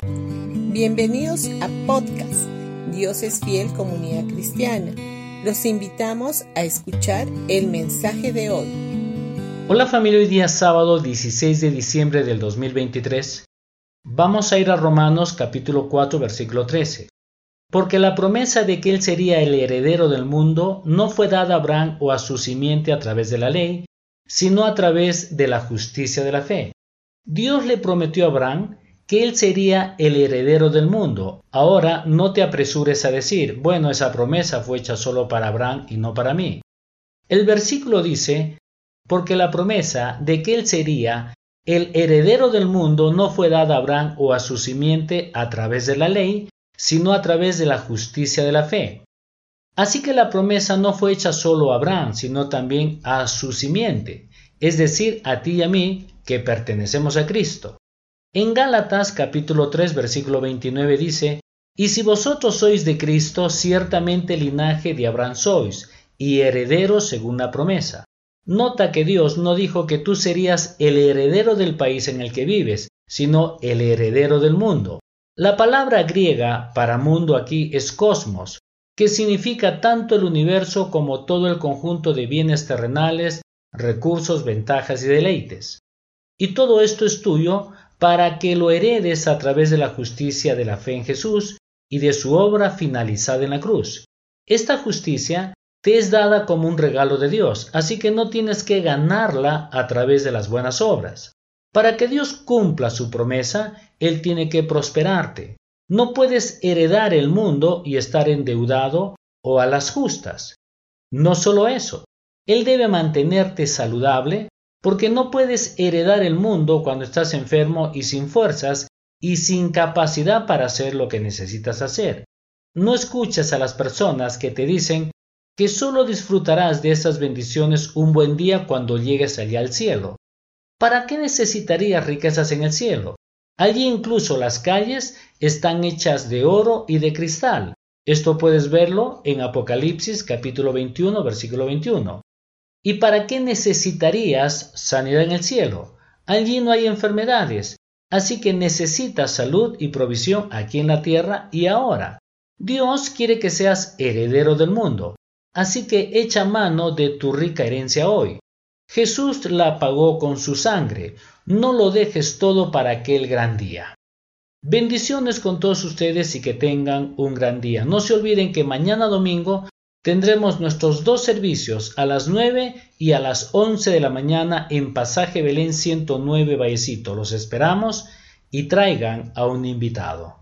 Bienvenidos a podcast Dios es fiel comunidad cristiana. Los invitamos a escuchar el mensaje de hoy. Hola familia, hoy día sábado 16 de diciembre del 2023. Vamos a ir a Romanos capítulo 4 versículo 13. Porque la promesa de que él sería el heredero del mundo no fue dada a Abraham o a su simiente a través de la ley, sino a través de la justicia de la fe. Dios le prometió a Abraham que él sería el heredero del mundo. Ahora no te apresures a decir, bueno, esa promesa fue hecha solo para Abraham y no para mí. El versículo dice, porque la promesa de que él sería el heredero del mundo no fue dada a Abraham o a su simiente a través de la ley, sino a través de la justicia de la fe. Así que la promesa no fue hecha solo a Abraham, sino también a su simiente, es decir, a ti y a mí, que pertenecemos a Cristo. En Gálatas capítulo 3 versículo 29 dice, Y si vosotros sois de Cristo, ciertamente linaje de Abraham sois, y herederos según la promesa. Nota que Dios no dijo que tú serías el heredero del país en el que vives, sino el heredero del mundo. La palabra griega para mundo aquí es cosmos, que significa tanto el universo como todo el conjunto de bienes terrenales, recursos, ventajas y deleites. Y todo esto es tuyo para que lo heredes a través de la justicia de la fe en Jesús y de su obra finalizada en la cruz. Esta justicia te es dada como un regalo de Dios, así que no tienes que ganarla a través de las buenas obras. Para que Dios cumpla su promesa, Él tiene que prosperarte. No puedes heredar el mundo y estar endeudado o a las justas. No solo eso, Él debe mantenerte saludable porque no puedes heredar el mundo cuando estás enfermo y sin fuerzas y sin capacidad para hacer lo que necesitas hacer. No escuches a las personas que te dicen que solo disfrutarás de esas bendiciones un buen día cuando llegues allá al cielo. ¿Para qué necesitarías riquezas en el cielo? Allí incluso las calles están hechas de oro y de cristal. Esto puedes verlo en Apocalipsis capítulo 21 versículo 21. ¿Y para qué necesitarías sanidad en el cielo? Allí no hay enfermedades, así que necesitas salud y provisión aquí en la tierra y ahora. Dios quiere que seas heredero del mundo, así que echa mano de tu rica herencia hoy. Jesús la pagó con su sangre, no lo dejes todo para aquel gran día. Bendiciones con todos ustedes y que tengan un gran día. No se olviden que mañana domingo Tendremos nuestros dos servicios a las 9 y a las 11 de la mañana en Pasaje Belén 109 Vallecito. Los esperamos y traigan a un invitado.